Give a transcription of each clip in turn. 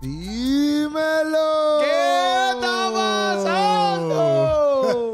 Dímelo. ¿Qué está pasando?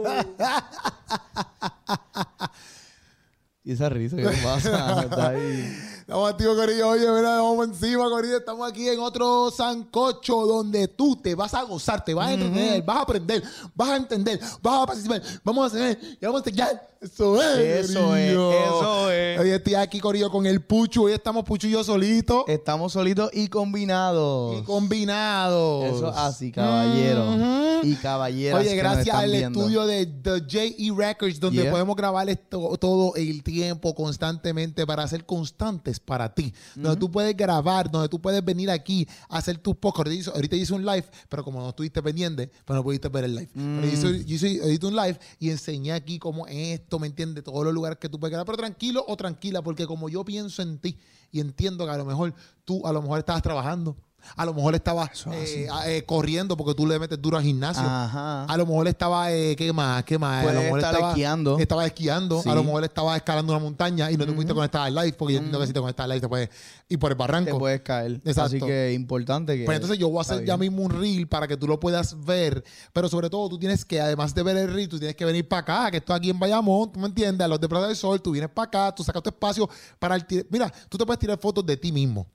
y esa risa, ¿qué pasa? Está ahí. Estamos activos, Corillo. Oye, mira, vamos encima, Corillo. Estamos aquí en otro sancocho donde tú te vas a gozar, te vas a entender, vas a aprender, vas a entender, vas a participar. Vamos a hacer y vamos a enseñar. Eso es. Eso es, eso es. Hoy estoy aquí, Corillo, con el Puchu. Hoy estamos Puchu y yo solitos. Estamos solitos y combinados. y combinados. Eso así, caballero. Y caballeras. Oye, gracias al viendo. estudio de The J.E. Records, donde Yeah. podemos grabar esto todo el tiempo, constantemente, para ser constantes para ti. Donde tú puedes grabar, donde tú puedes venir aquí a hacer tus podcasts. Ahorita hice- hice un live, pero como no estuviste pendiente, pues no pudiste ver el live. Pero yo hice, yo hice- ahorita un live y enseñé aquí cómo esto, ¿me entiendes? Todos los lugares que tú puedes grabar. Pero tranquilo o tranquila, porque como yo pienso en ti y entiendo que a lo mejor tú, a lo mejor estabas trabajando. A lo mejor estabas Eso es eh, eh, corriendo porque tú le metes duro al gimnasio. Ajá. A lo mejor estaba, eh, ¿qué más? ¿Qué más? a lo mejor estar estaba esquiando. Estaba esquiando. Sí. A lo mejor estaba escalando una montaña y no te pudiste conectar al live porque yo entiendo que si te conectas al live te puedes ir por el Te barranco. puedes caer. Exacto. Así que importante que. Pues entonces yo voy a hacer ya mismo un reel para que tú lo puedas ver. Pero sobre todo tú tienes que, además de ver el reel, tú tienes que venir para acá, que esto aquí en Bayamón, tú me entiendes, a los de Plaza del Sol, tú vienes para acá, tú sacas tu espacio para el... Mira, tú te puedes tirar fotos de ti mismo.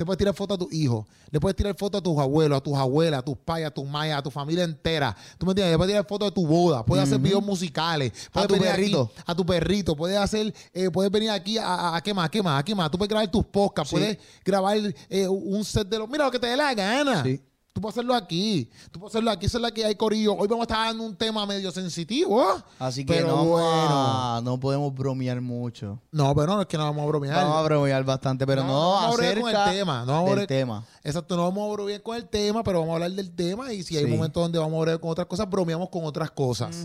Te puedes tirar fotos a tus hijos, le puedes tirar fotos a tus abuelos, a tus abuelas, a tus payas, a tus mayas, a tu familia entera. ¿Tú me entiendes? Le puedes tirar fotos de tu boda, puedes hacer videos musicales, puedes tu venir aquí- perrito. a tu perrito, puedes hacer, eh, puedes venir aquí a, a, a qué más, a qué más, a qué más. Tú puedes grabar tus podcasts, Sí. puedes grabar eh, un set de los. Mira lo que te dé la gana. Sí. Tú puedes hacerlo aquí. Tú puedes hacerlo aquí. Esa es la que hay, Corillo. Hoy vamos a estar dando un tema medio sensitivo. Así que Pero no, bueno. a- no podemos bromear mucho. No, pero no es que no vamos a bromear. Vamos a bromear bastante, pero No, no, vamos a bromear con el tema, no vamos a del bromear- tema. Exacto, no vamos a bromear con el tema, pero vamos a hablar del tema. Y si hay Sí. momentos donde vamos a bromear con otras cosas, bromeamos con otras cosas.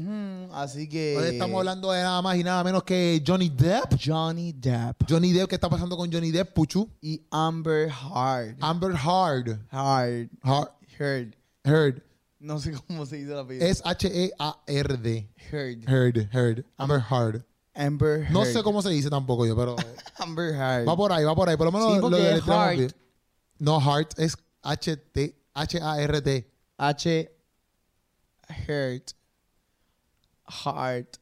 Así que. Hoy estamos hablando de nada más y nada menos que Johnny Depp. Johnny Depp Johnny Depp, ¿qué está pasando con Johnny Depp, Puchu? y Amber Hard. Amber Hard. Hard. Hard. Heard. Heard. No sé cómo se dice la apellido. Es H-E-A-R-D. Heard. Heard. Heard. Amber Hard. Amber Heard. No sé cómo se dice tampoco yo, pero Amber Hard. va por ahí, va por ahí. Por lo menos Sí, lo Hart. bien. No, Heart es H-T, H-A-R-T. H. Heart. Heart.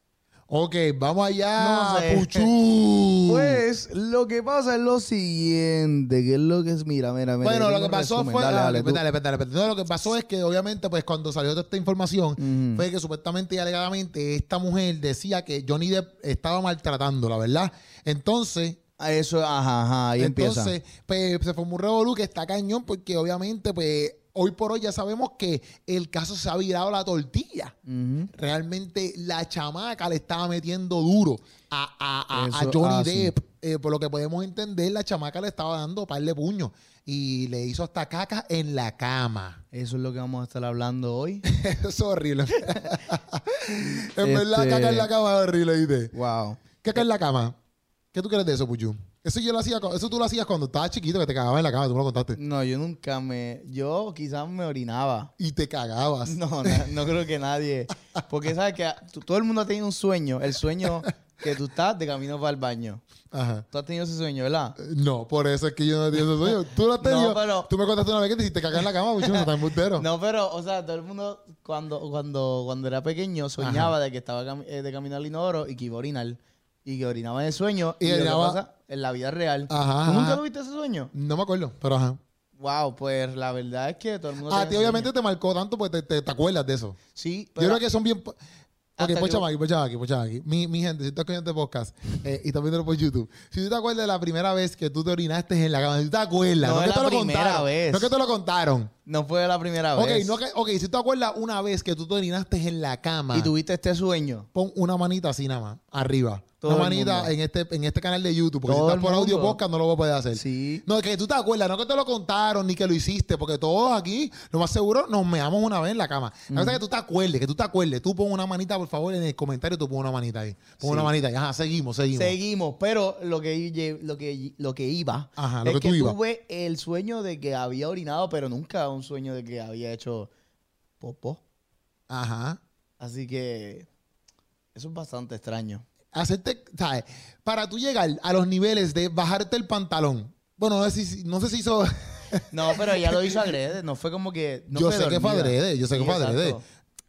Ok, vamos allá, No sé. Pues lo que pasa es lo siguiente, que es lo que es, mira, mira, mira. bueno, lo que pasó resumen. fue. Dale, ah, dale, dale, dale. No, lo que pasó es que, obviamente, pues cuando salió toda esta información, fue que supuestamente y alegadamente esta mujer decía que Johnny Depp estaba maltratándola, ¿verdad? Entonces, Ah, Eso, ajá, ajá, ahí Entonces, empieza. pues, se formó un revolú que está cañón porque obviamente, pues, hoy por hoy ya sabemos que el caso se ha virado la tortilla. Realmente la chamaca le estaba metiendo duro a, a- a- Johnny así. Depp. Eh, por lo que podemos entender, la chamaca le estaba dando par de puños y le hizo hasta caca en la cama. Eso es lo que vamos a estar hablando hoy. Eso es horrible. en verdad, Este- caca en la cama es horrible, ¿viste? wow. Caca en la cama. ¿Qué tú crees de eso, Puchu? Eso yo lo hacía, eso tú lo hacías cuando estabas chiquito, que te cagabas en la cama, tú me lo contaste. No, yo nunca me. Yo quizás me orinaba. Y te cagabas. No, no creo que nadie. Porque sabes que todo el mundo ha tenido un sueño. El sueño que tú estás de camino para el baño. Ajá. Tú has tenido ese sueño, ¿verdad? Eh, No, por eso es que yo no tengo ese sueño. Tú lo has tenido. No, pero- Tú me contaste una vez que te hiciste cagar en la cama, Puchu, no estás embustero. No, pero, o sea, todo el mundo cuando, cuando, cuando era pequeño soñaba de que estaba eh, de camino al inodoro y que iba a orinar. Y que orinaba en el sueño. Y Y, lo que orinaba- pasa en la vida real. Ajá, ¿Tú nunca ajá. tuviste ese sueño? No me acuerdo, pero ajá. Wow, pues la verdad es que todo el mundo. A tiene ti ese obviamente sueño. te marcó tanto porque te, te- te acuerdas de eso. Sí, Yo pero. creo que son bien... po- Ok, Hasta pues que- aquí, pues aquí, pues aquí. Mi, mi gente, si estás escuchando este podcast eh, y estás viéndolo por YouTube, si tú te acuerdas de la primera vez que tú te orinaste en la cama, si tú te acuerdas, No no, es que te la lo primera contaron. vez. No que te lo contaron. No fue la primera Ok, vez. no que, ok, si tú te acuerdas una vez que tú te orinaste en la cama, Y tuviste este sueño. pon una manita así nada más, arriba. Todo una el manita en este, en este canal de YouTube, porque Todo si estás por audio podcast no lo puedes hacer. Sí. No, que tú te acuerdas, no que te lo contaron ni que lo hiciste, porque todos aquí, lo más seguro, nos meamos una vez en la cama. La verdad es que tú te acuerdes, que tú te acuerdes. Tú pon una manita, por favor, en el comentario, tú pon una manita ahí. Pon Sí. una manita ahí. Ajá, seguimos, seguimos. Seguimos, pero lo que, lo que, lo que iba Ajá, lo es que que, tú ibas. tuve el sueño de que había orinado, pero nunca un sueño de que había hecho popó. Ajá. Así que eso es bastante extraño. Hacerte, ¿sabes? Para tú llegar a los niveles de bajarte el pantalón. Bueno, no sé si, no sé si hizo. No, pero ella lo hizo adrede. No fue como que. No yo fue sé que fue dormida. adrede, yo sé que fue adrede.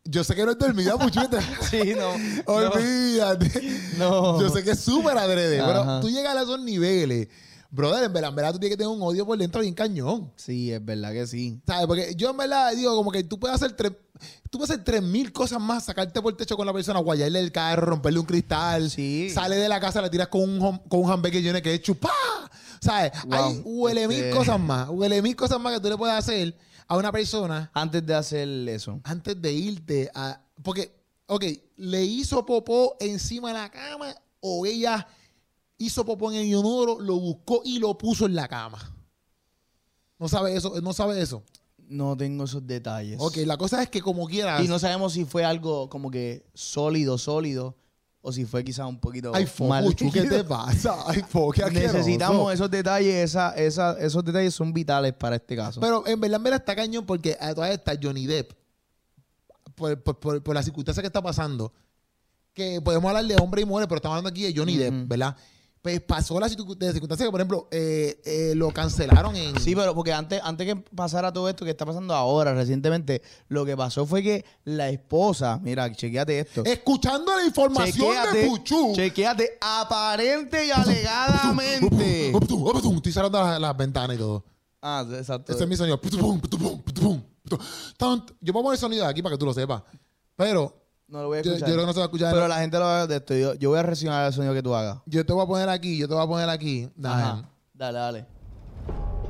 Yo sé que no es dormida, puchete. Sí, no. Olvídate. No. Yo sé que es súper adrede, pero tú llegas a esos niveles. Brother, en verdad, en verdad, tú tienes que tener un odio por dentro bien cañón. Sí, es verdad que sí. ¿Sabes? Porque yo en verdad digo, como que tú puedes hacer tres, tú puedes hacer tres mil cosas más, sacarte por el techo con la persona, guayarle el carro, romperle un cristal, Sí. sale de la casa, le tiras con un, con un hamburger lleno de ketchup, ¡pah! ¿Sabes? Wow. Hay huele mil Este- cosas más, huele mil cosas más que tú le puedes hacer a una persona Antes de hacer eso. antes de irte a... Porque, ok, ¿le hizo popó encima de la cama o ella hizo popó en el inodoro, lo buscó y lo puso en la cama? No sabe eso, no sabe eso. No tengo esos detalles. Ok, la cosa es que como quieras... Y no sabemos si fue algo como que sólido, sólido, o si fue quizá un poquito Ay, mal Focuchu, ¿qué te pasa? Ay, Fo, qué. Necesitamos esos detalles, esa, esa, esos detalles son vitales para este caso. Pero en verdad, en verdad está cañón porque a todas estas Johnny Depp, por, por, por, por la circunstancia que está pasando, que podemos hablar de hombre y mujer, pero estamos hablando aquí de Johnny Depp. ¿verdad? Pues pasó la circunstancia que, por ejemplo, eh, eh, lo cancelaron en... Sí, pero porque antes, antes que pasara todo esto que está pasando ahora, recientemente, lo que pasó fue que la esposa, mira, chequeate esto. Escuchando la información de Puchu. chequeate, aparente y alegadamente. Estoy cerrando las, las ventanas y todo. ah, exacto. Ese es mi sonido. Yo puedo poner sonido de aquí para que tú lo sepas. Pero No lo voy a yo, yo escuchar. creo que no se va a escuchar. pero la gente lo va a ver de esto. Yo, yo voy a reaccionar al sonido que tú hagas. Yo te voy a poner aquí, yo te voy a poner aquí. Ajá. Dale, dale.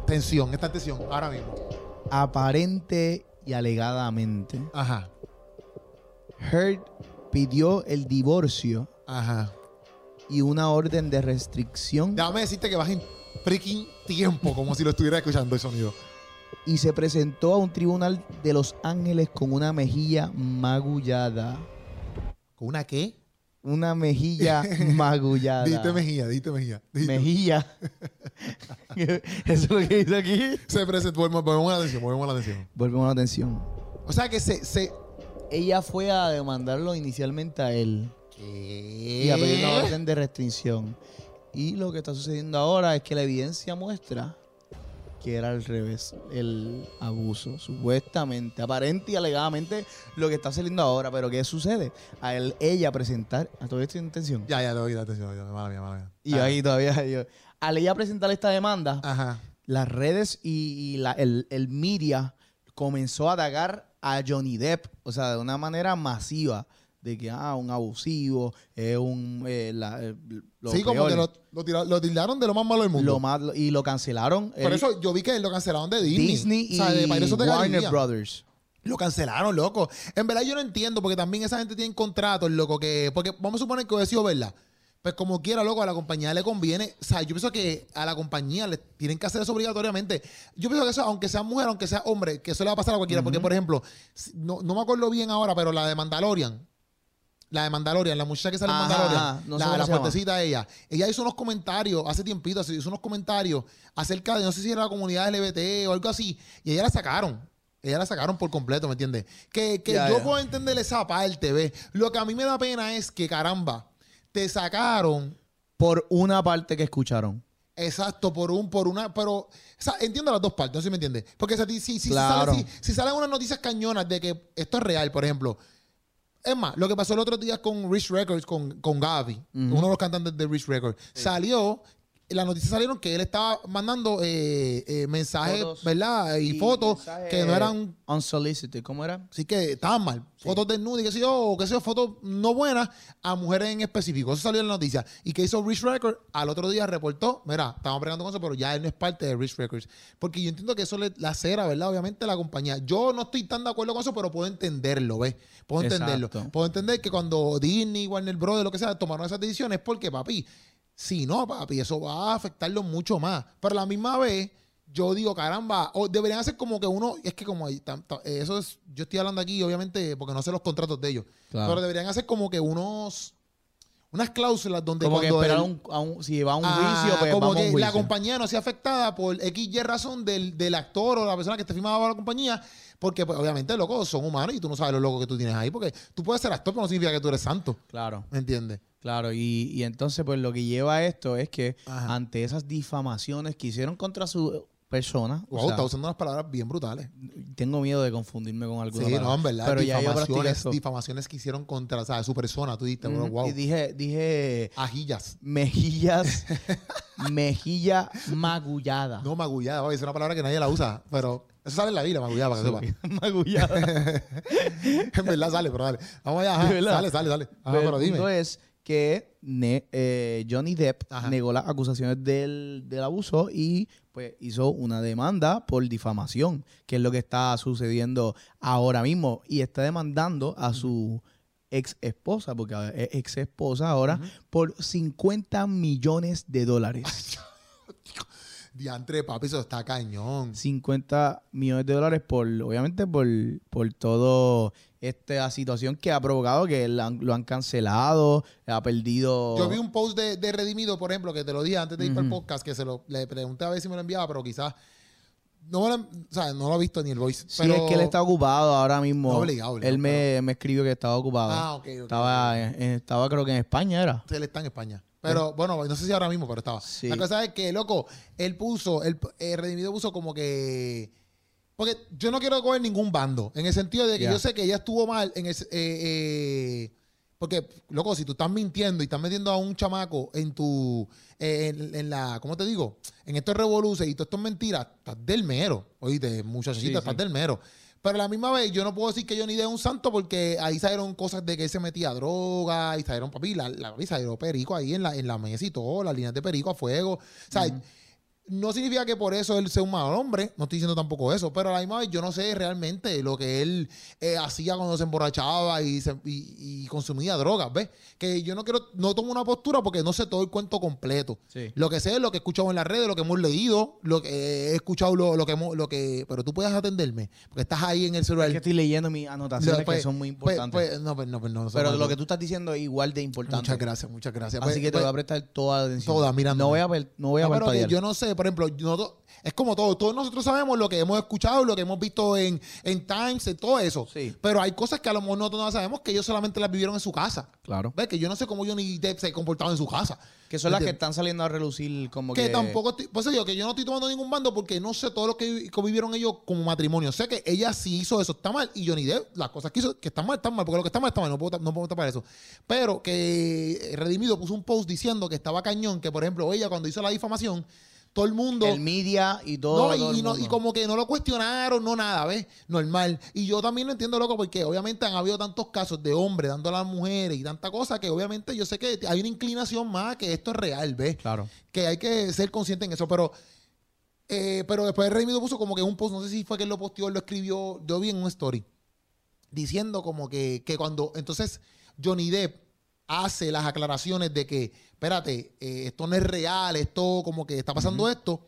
Tensión, esta tensión, ahora mismo. Aparente y alegadamente. Ajá, Heard pidió el divorcio ajá. y una orden de restricción Déjame decirte que vas en freaking tiempo, como si lo estuviera escuchando el sonido. Y se presentó a un tribunal de Los Ángeles con una mejilla magullada. ¿Con una qué? Una mejilla magullada. Diste mejilla, diste mejilla. diste. Mejilla. Eso es lo que dice aquí. Se presentó, volvemos a la atención, volvemos a la atención. Volvemos a la atención. O sea que se... se Ella fue a demandarlo inicialmente a él y a pedir una orden de restricción. Y lo que está sucediendo ahora es que la evidencia muestra que era al revés, el abuso, supuestamente, aparente y alegadamente lo que está saliendo ahora. Pero ¿qué sucede? A él, ella presentar, a todo esto intención. Ya, ya, le doy la atención. Ya, mala mía, mala mía. Y ahí todavía, yo- al ella presentar esta demanda, Ajá. las redes y, y la- el, el media comenzó a atacar a Johnny Depp, o sea, de una manera masiva, de que, ah, un abusivo, es un... eh, la- eh, lo sí, como peor, que lo, lo, tira- lo tildaron de lo más malo del mundo. lo más, y lo cancelaron. Por eso yo vi que lo cancelaron de Disney. Disney y O sea, de Pirates of the Warner. Brothers. Lo cancelaron, loco. En verdad yo no entiendo, porque también esa gente tiene contratos, loco, que... Porque vamos a suponer que hubiera sido verdad. Pues como quiera, loco, a la compañía le conviene. O sea, yo pienso que a la compañía le tienen que hacer eso obligatoriamente. Yo pienso que eso, aunque sea mujer, aunque sea hombre, que eso le va a pasar a cualquiera. Porque, por ejemplo, no, no me acuerdo bien ahora, pero la de Mandalorian. La de Mandalorian, la muchacha que sale en Ajá, Mandalorian. no sé la cómo la se llama. fuertecita ella. Ella hizo unos comentarios hace tiempito, hizo unos comentarios acerca de, no sé si era la comunidad LGBT o algo así. Y ella la sacaron. Ella la sacaron por completo, ¿me entiendes? Que, que Ya, yo ya. puedo entender esa parte, ¿ves? Lo que a mí me da pena es que, caramba, te sacaron Por una parte que escucharon. Exacto, por un, por una, pero, o sea, entiendo las dos partes, no sé si me entiendes. Porque si, si, si, Claro. sale, si, si salen unas noticias cañonas de que esto es real, por ejemplo. Es más, lo que pasó el otro día con Rich Records, con, con Gaby, uno de los cantantes de Rich Records, salió, las noticias salieron que él estaba mandando eh, eh, mensajes, Fotos ¿verdad? Y, y fotos que no eran Unsolicited, ¿cómo era? Así que estaban mal. Fotos desnudas y qué sé yo, o qué sé yo, fotos no buenas a mujeres en específico. Eso salió en la noticia. Y que hizo Rich Records, al otro día reportó, mira, estamos pregando con eso, pero ya él no es parte de Rich Records. Porque yo entiendo que eso le la cera, ¿verdad? Obviamente la compañía. Yo no estoy tan de acuerdo con eso, pero puedo entenderlo, ¿ves? Puedo entenderlo. Exacto. Puedo entender que cuando Disney, Warner Bros., lo que sea, tomaron esas decisiones, porque, papi, si no, papi, eso va a afectarlo mucho más. Pero a la misma vez, yo digo, caramba, o deberían hacer como que uno, es que como eh, eso es, yo estoy hablando aquí, obviamente, porque no sé los contratos de ellos, Claro. pero deberían hacer como que unos, unas cláusulas donde Como que cuando un, a un- si va a un Ah, juicio, pues como vamos a que la compañía no sea afectada por X y razón del, del actor o la persona que esté firmada bajo la compañía, porque pues, obviamente, loco, son humanos y tú no sabes lo loco que tú tienes ahí, porque tú puedes ser actor, pero no significa que tú eres santo, Claro. ¿me entiendes? Claro, y, y entonces pues lo que lleva a esto es que Ajá. ante esas difamaciones que hicieron contra su personas. o Wow, sea, está usando unas palabras bien brutales. tengo miedo de confundirme con alguna Sí, no, en verdad. Pero ya difamaciones, eso. difamaciones que hicieron contra o sea, su persona. Tú dijiste, bro, wow. Y dije, dije Ajillas. mejillas, mejilla magullada. No, magullada. Es una palabra que nadie la usa. Pero eso sale en la Biblia, magullada, para que sepa. magullada. en verdad sale, pero dale. Vamos allá. ajá. Sale, sale, sale. Ajá, Pero dime. punto es que ne- eh, Johnny Depp Ajá. negó las acusaciones del, del abuso y pues hizo una demanda por difamación, que es lo que está sucediendo ahora mismo. Y está demandando a su ex esposa, porque es ex esposa ahora, por 50 millones de dólares. Diantre, papi, eso está cañón. 50 millones de dólares por, obviamente, por, por todo esta situación que ha provocado que la lo han cancelado, ha perdido... Yo vi un post de, de Redimido, por ejemplo, que te lo dije antes de ir para el podcast, que se lo le pregunté a ver si me lo enviaba, pero quizás no, lo, o sea, no lo he visto ni el voice. Sí, pero, es que él está ocupado ahora mismo. No, obligado, obligado, él me, me escribió que estaba ocupado. Ah, ok, ok, estaba, en- estaba creo que en España era. Sí, Él está en España. Pero bueno, no sé si ahora mismo, pero estaba. Sí. La cosa es que, loco, él puso, el eh, Redimido puso como que. Porque yo no quiero coger ningún bando. En el sentido de que yo sé que ella estuvo mal en ese. eh, eh, porque, loco, si tú estás mintiendo y estás metiendo a un chamaco en tu. eh, en, en la. ¿Cómo te digo? En estos revoluces y todo esto es mentira, estás del mero. Oíste, muchachita, Sí, estás del mero. Pero a la misma vez, yo no puedo decir que Johnny Depp es un santo porque ahí salieron cosas de que él se metía droga y salieron, papi, la, la papi, salieron perico ahí en la, en la mesa y todo, las líneas de perico a fuego. O sea, no significa que por eso él sea un mal hombre, no estoy diciendo tampoco eso, pero a la misma vez yo no sé realmente lo que él eh, hacía cuando se emborrachaba y, se- y- y consumía drogas, ¿ves? Que yo no quiero, no tomo una postura porque no sé todo el cuento completo. Sí. Lo que sé es lo que he escuchado en las redes, lo que hemos leído, lo que he escuchado, lo, lo que hemos, lo que, pero tú puedes atenderme, porque estás ahí en el celular. Es que estoy leyendo mis anotaciones Pues, que son muy pues, importantes. pues, no, pues, no, pues, no, pero no, lo que tú estás diciendo es igual de importante. Muchas gracias, muchas gracias. Así Pues, que te pues, voy a prestar toda la atención. Toda, mirándome. No voy a, per- no voy a no, parpadear. yo no sé, por ejemplo, yo no- es como todo. Todos nosotros sabemos lo que hemos escuchado, lo que hemos visto en, en Times, en todo eso. Sí. Pero hay cosas que a lo mejor nosotros no sabemos que ellos solamente las vivieron en su casa. Claro. ¿Ves? Que yo no sé cómo Johnny Depp se comportaba en su casa. Que son las que están saliendo a relucir como que... Que tampoco, estoy, pues digo que yo no estoy tomando ningún bando porque no sé todo lo que, que vivieron ellos como matrimonio. Sé que ella sí hizo eso, está mal. Y Johnny Depp, las cosas que hizo, que están mal, están mal. Porque lo que está mal, está mal. No puedo, no puedo tapar eso. Pero que Redimido puso un post diciendo que estaba cañón, que por ejemplo, ella cuando hizo la difamación, todo el mundo. El media y todo, No, y, todo el y no- mundo. y como que no lo cuestionaron, no nada, ¿ves? Normal. Y yo también lo entiendo, loco, porque obviamente han habido tantos casos de hombres dando a las mujeres y tanta cosa que obviamente yo sé que hay una inclinación más que esto es real, ¿ves? Claro. Que hay que ser consciente en eso, pero... eh, pero después Redimido puso como que un post, no sé si fue que él lo posteó, él lo escribió, yo vi en un story, diciendo como que, que cuando entonces Johnny Depp hace las aclaraciones de que, espérate, eh, esto no es real, esto como que está pasando esto,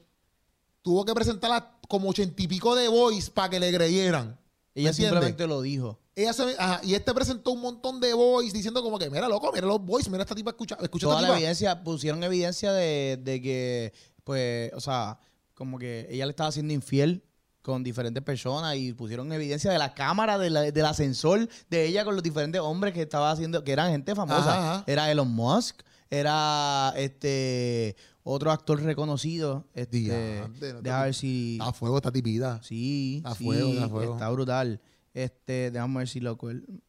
tuvo que presentar como ochenta y pico de voice para que le creyeran. ¿Me Ella simplemente lo dijo. Ella se- ajá, y este presentó un montón de voice diciendo como que, mira, loco, mira los voice, mira esta tipa, escucha, escucha Toda esta la tipa. evidencia, pusieron evidencia de, de que, pues, o sea, como que ella le estaba siendo infiel con diferentes personas y pusieron evidencia de la cámara de la- del ascensor de ella con los diferentes hombres que estaba haciendo, que eran gente famosa. Ajá, ajá. Era Elon Musk, era este otro actor reconocido. Este, Diante, no deja ver si. Está a fuego esta tipita. Sí, Está a sí, fuego, está a fuego. está brutal. Este, déjame ver si lo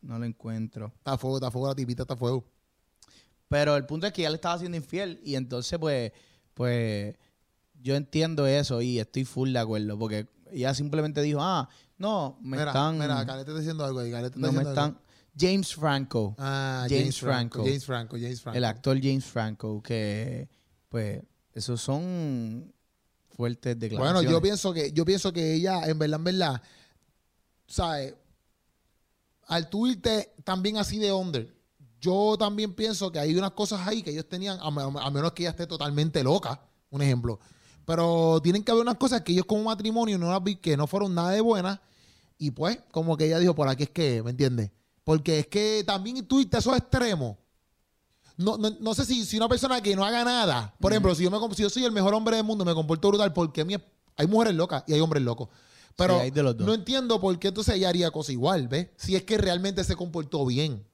no lo encuentro. Está a fuego, está a fuego la tipita, está a fuego. Pero el punto es que ya le estaba haciendo infiel y entonces pues, pues yo entiendo eso y estoy full de acuerdo porque ella simplemente dijo, ah, no, me mira, están, mira, Caleta está diciendo algo ahí, Caleta está no me diciendo algo. están, James Franco, Ah, James Franco. James Franco, James Franco. el actor James Franco, que pues esos son fuertes Bueno, declaraciones. yo pienso que, yo pienso que ella, en verdad, en verdad, ¿sabes? Al tú irte también así de under, yo también pienso que hay unas cosas ahí que ellos tenían, a menos que ella esté totalmente loca, un ejemplo. Pero tienen que haber unas cosas que ellos como matrimonio no las vi, que no fueron nada de buenas. Y pues, como que ella dijo, por aquí es que, ¿me entiendes? Porque es que también a esos extremos. No, no, no sé si, si una persona que no haga nada, por ejemplo, si yo, me, si yo soy el mejor hombre del mundo, me comporto brutal, porque mi, hay mujeres locas y hay hombres locos. Pero Sí, no entiendo por qué entonces ella haría cosa igual, ¿ves? Si es que realmente se comportó bien.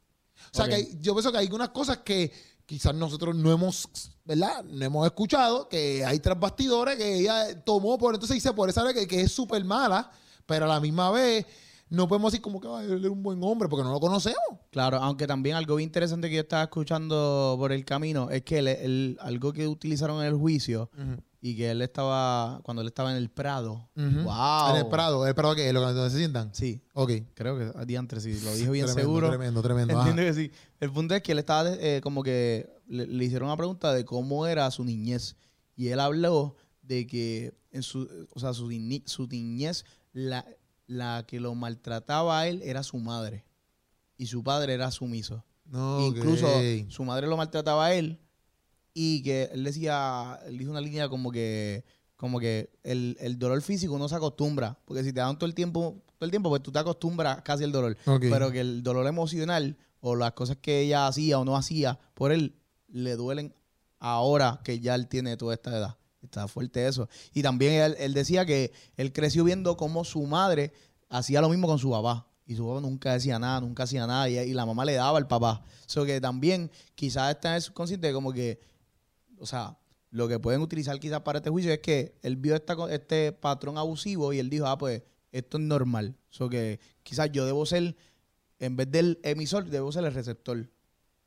O sea, que hay- yo pienso que hay unas cosas que, quizás nosotros no hemos, ¿verdad? No hemos escuchado que hay tras bastidores que ella tomó por, entonces dice, por esa vez que, que es súper mala, pero a la misma vez no podemos decir como que "Ay, él es un buen hombre porque no lo conocemos. Claro, aunque también algo bien interesante que yo estaba escuchando por el camino es que él- algo que utilizaron en el juicio y que él estaba, cuando él estaba en el Prado. ¡Wow! En el Prado, ¿el Prado qué? ¿Lo que donde se sientan? Sí, Ok. creo que diantre, sí, lo dije bien Tremendo, seguro. Tremendo, tremendo. Entiendo que sí. El punto es que él estaba eh, como que le, le hicieron una pregunta de cómo era su niñez. Y él habló de que en su, o sea, su, ni- su niñez, la, la que lo maltrataba a él era su madre. Y su padre era sumiso. No, Incluso su madre lo maltrataba a él. Y que él decía, él dijo una línea como que, como que el, el dolor físico no se acostumbra. Porque si te dan todo el tiempo, todo el tiempo, pues tú te acostumbras casi al dolor. Pero que el dolor emocional o las cosas que ella hacía o no hacía por él le duelen ahora que ya él tiene toda esta edad. Está fuerte eso. Y también él, él decía que él creció viendo cómo su madre hacía lo mismo con su papá. Y su papá nunca decía nada, nunca hacía nada. Y, y la mamá le daba al papá. So que también quizás está en el subconsciente como que, o sea, lo que pueden utilizar quizás para este juicio es que él vio esta, este patrón abusivo y él dijo, ah, pues esto es normal. So que quizás yo debo ser, en vez del emisor, debo ser el receptor.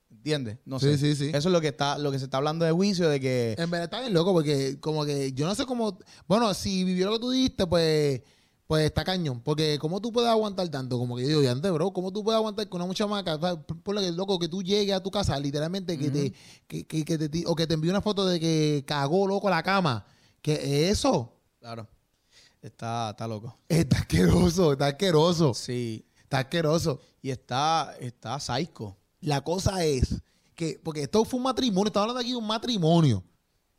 ¿Entiendes? No Sí, sé. sí, sí. Eso es lo que está, lo que se está hablando de juicio, de que En verdad está bien loco porque como que yo no sé cómo... Bueno, si vivió lo que tú dijiste, pues... Pues está cañón. Porque ¿cómo tú puedes aguantar tanto? Como que yo digo, ya antes, bro, ¿cómo tú puedes aguantar con una mucha maca? Por lo que loco, que tú llegues a tu casa, literalmente, que te... Que, que, que te o que te envíe una foto de que cagó loco la cama. Que eso Claro. Está, está loco. está asqueroso, está asqueroso. Sí. Está asqueroso. Y está, está psycho. La cosa es que... Porque esto fue un matrimonio. Estamos hablando aquí de un matrimonio.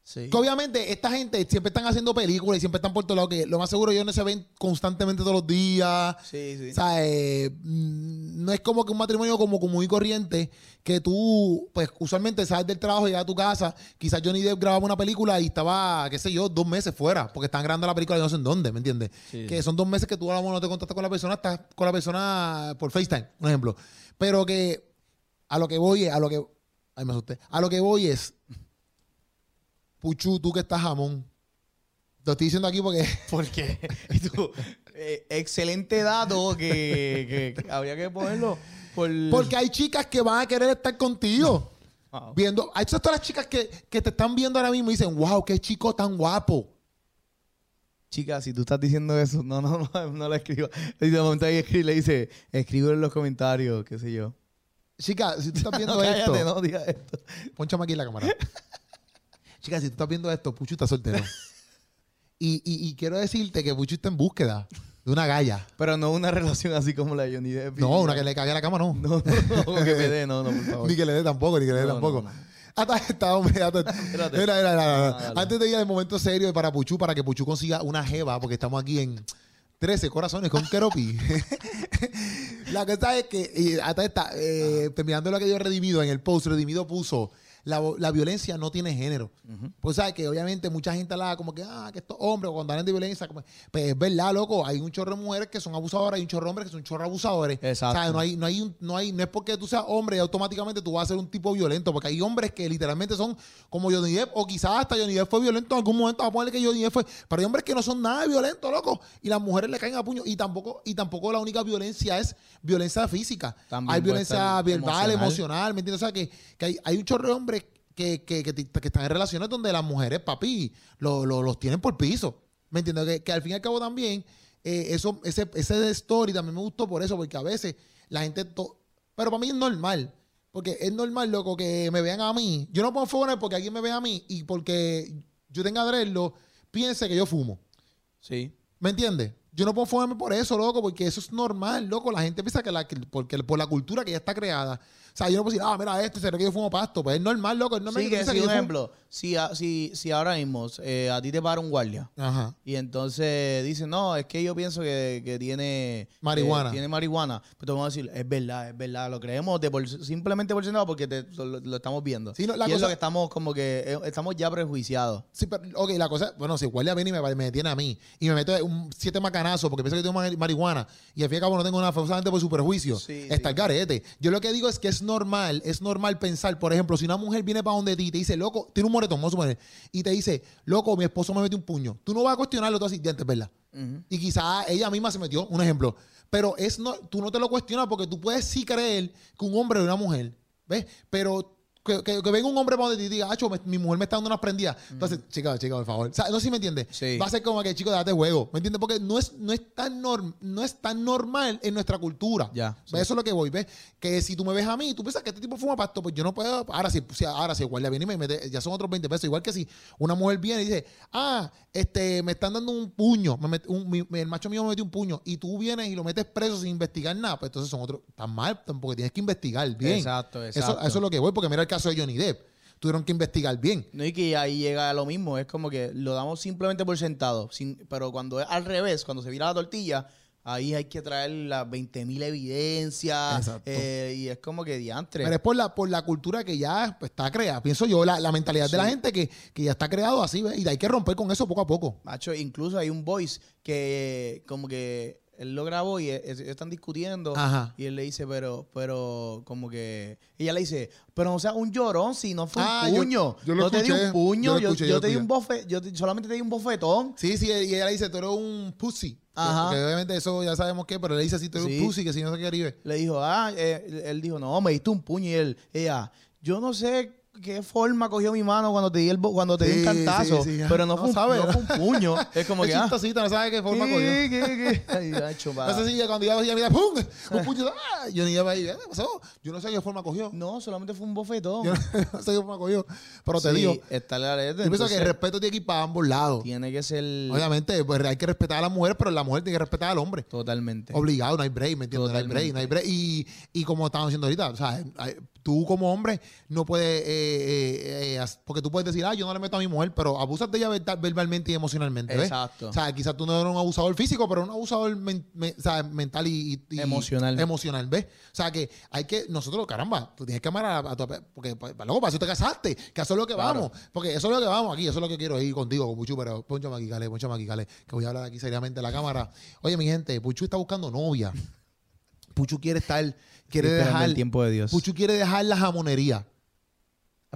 Sí. Que obviamente esta gente siempre están haciendo películas y siempre están por todos lados, que lo más seguro ellos no se ven constantemente todos los días. Sí, sí. O sea, eh, mm, no es como que un matrimonio como común y corriente, que tú, pues usualmente sales del trabajo, llegas a tu casa, quizás Johnny Depp grababa una película y estaba, qué sé yo, dos meses fuera, porque están grabando la película y no sé en dónde, ¿me entiendes? Sí. Que son dos meses que tú a lo mejor no te contactas con la persona, estás con la persona por FaceTime, un ejemplo. Pero que a lo que voy es, a lo que, ay me asusté, a lo que voy es, Puchu, tú que estás jamón. Te estoy diciendo aquí porque Porque tú, eh, excelente dato que, que- habría que ponerlo por... Porque hay chicas que van a querer estar contigo. Wow. Viendo, hay todas las chicas que, que te están viendo ahora mismo y dicen, wow, qué chico tan guapo. Chica, si tú estás diciendo eso, no, no, no, no la escriba. Y de momento ahí escribe, le dice, escribe en los comentarios, qué sé yo. Chica, si tú estás viendo No, esto, no digas esto. ponchame aquí la cámara. Chica, si tú estás viendo esto, Puchu está soltero. y, y, y quiero decirte que Puchu está en búsqueda de una galla. Pero no una relación así como la de Johnny Depp. No, una que le cague la cama, no. No, no, no, que me dé, no, no, por favor. Ni que le dé tampoco, ni que le dé No, tampoco. no. Hasta esta, hombre. hasta- mira. Ah, dale. Antes de ir al momento serio para Puchu, para que Puchu consiga una jeva, porque estamos aquí en 13 corazones con Keropi. la cosa es que, hasta esta, eh, terminando lo que dio Redimido, en el post, Redimido puso. La, la violencia no tiene género. Pues sabes que obviamente mucha gente la como que, ah, que estos hombres cuando hablan de violencia, como- pues es verdad, loco, hay un chorro de mujeres que son abusadoras y un chorro de hombres que son chorro abusadores. Exacto. O sea, no hay, no hay, un- no hay, no es porque tú seas hombre y automáticamente tú vas a ser un tipo violento, porque hay hombres que literalmente son como Johnny Depp, o quizás hasta Johnny Depp fue violento en algún momento, vamos a ponerle que Johnny Depp fue, pero hay hombres que no son nada violentos, loco, y las mujeres le caen a puño, y tampoco, y tampoco la única violencia es violencia física. También hay violencia verbal, emocional. emocional, ¿me entiendes? O sea, que, que hay, hay un chorro de hombres que, que, que, que están en relaciones donde las mujeres, papi, lo- lo- los tienen por piso. ¿Me entiendes? Que, que al fin y al cabo también, eh, eso, ese, ese story también me gustó por eso, porque a veces la gente... to- Pero para mí es normal. Porque es normal, loco, que me vean a mí. Yo no puedo fumar porque alguien me vea a mí y porque yo tenga dreadlock, piense que yo fumo. Sí. ¿Me entiendes? Yo no puedo fumarme por eso, loco, porque eso es normal, loco. La gente piensa que, la, que- porque, por la cultura que ya está creada. O sea, yo no puedo decir, ah, mira esto, se ve que yo fumo pasto. Pues es normal, loco. Es normal Sí, que si, que un ejemplo, si, a- si, si ahora mismo eh, a ti te para un guardia Ajá. y entonces dicen, no, es que yo pienso que, que tiene Marihuana. eh, tiene marihuana, pues te vamos a decir, es verdad, es verdad, lo creemos de por- simplemente por sentado porque te- lo, lo estamos viendo. Sí, no, la y es cosa- lo que estamos como que, eh, estamos ya prejuiciados. Sí, pero, ok, la cosa, bueno, si el guardia viene y me, me detiene a mí y me mete un, siete macanazo porque piensa que tengo marihuana y al fin y al cabo no tengo nada, solamente por su perjuicio, Sí, está sí. el garete. Yo lo que digo es que es normal, es normal pensar, por ejemplo, si una mujer viene para donde ti y te dice, loco, tiene un moretón, vamos a suponer, y te dice, loco, mi esposo me metió un puño, tú no vas a cuestionarlo, tú así, dientes, ¿verdad? Ujú. Y quizás ella misma se metió, un ejemplo. Pero es no, tú no te lo cuestionas porque tú puedes sí creer que un hombre o una mujer, ¿ves? Pero que, que- que venga un hombre para donde y diga, Acho, me- mi mujer me está dando unas prendidas. Entonces, chica, chica, por favor. O sea, no sé si me entiendes. Sí. Va a ser como que, chico, date juego. ¿Me entiendes? Porque no es, no es, tan, norm, no es tan normal en nuestra cultura. Ya, sí. Eso es lo que voy, ¿ves? Que si tú me ves a mí, tú piensas que este tipo fuma pasto, pues yo no puedo. Ahora sí, si, ahora sí, igual viene y me mete, ya son otros 20 pesos. Igual que si una mujer viene y dice, ah, este, me están dando un puño, me met- un- mi- el macho mío me metió un puño, y tú vienes y lo metes preso sin investigar nada, pues entonces son otros. Tan mal, porque tienes que investigar bien. Exacto, Eso, exacto. eso es lo que voy, porque mira el caso de Johnny Depp. Tuvieron que investigar bien. No, y que ahí llega lo mismo. Es como que lo damos simplemente por sentado. sin- pero cuando es al revés, cuando se vira la tortilla, ahí hay que traer las 20.000 evidencias. Eh, y es como que diantre. Pero es por la, por la cultura que ya pues, está creada. Pienso yo, la, la mentalidad de la gente que, que ya está creado así, ¿ves? Y hay que romper con eso poco a poco. Macho, incluso hay un voice que como que él lo grabó y están discutiendo. Ajá. Y él le dice, pero, pero, como que. Ella le dice, pero no sea un llorón si no fue Ah, un yo- puño. yo lo te di un puño, yo lo yo, escuché, yo yo te di un bofe, yo te- solamente te di un bofetón. Sí, sí, y ella le dice, tú eres un pussy. Ajá. Que obviamente eso ya sabemos qué, pero le dice así, tú eres Sí. un pussy, que si no se quiere Le dijo, ah, eh, él dijo, no, me diste un puño. Y él, ella, yo no sé qué forma cogió mi mano cuando te di, el, cuando te di un cantazo, sí, sí. pero no, No fue, no un puño. Es como Es que, ah, no sabe qué forma cogió. ¿qué, qué, qué? Ay, gacho, pa. No sé si cuando ella mira, ¡pum! Un puño, ¡ah! Yo ni iba ahí, ¿qué pasó? Yo no sé qué forma cogió. No, solamente fue un bofetón. Yo no sé qué forma cogió. Pero te digo, está la letra. yo pienso que el respeto tiene que ir para ambos lados. tiene que ser Obviamente, pues hay que respetar a la mujer, pero la mujer tiene que respetar al hombre. totalmente. Obligado, no hay break, ¿me entiendes? No hay break, no hay break. Y, y como estábamos diciendo ahorita, o sea, hay- tú como hombre no puedes, eh, eh, eh, porque tú puedes decir, ah, yo no le meto a mi mujer, pero abusas de ella verbal- verbalmente y emocionalmente, ¿ves? Exacto. O sea, quizás tú no eres un abusador físico, pero un abusador men- me- o sea, mental y, Emocional. Emocional, ¿ves? O sea, que hay que, nosotros, caramba, tú tienes que amar a, a tu, porque, pa- loco, para eso te casaste, que eso es lo que Claro. vamos, porque eso es lo que vamos aquí, eso es lo que quiero ir contigo, con Puchu, pero ponchame aquí, Cale, ponchame aquí, Cale, que voy a hablar aquí seriamente a la cámara. Oye, mi gente, Puchu está buscando novia. Puchu quiere estar, quiere Esperando dejar, el tiempo de Dios. Puchu quiere dejar la jamonería.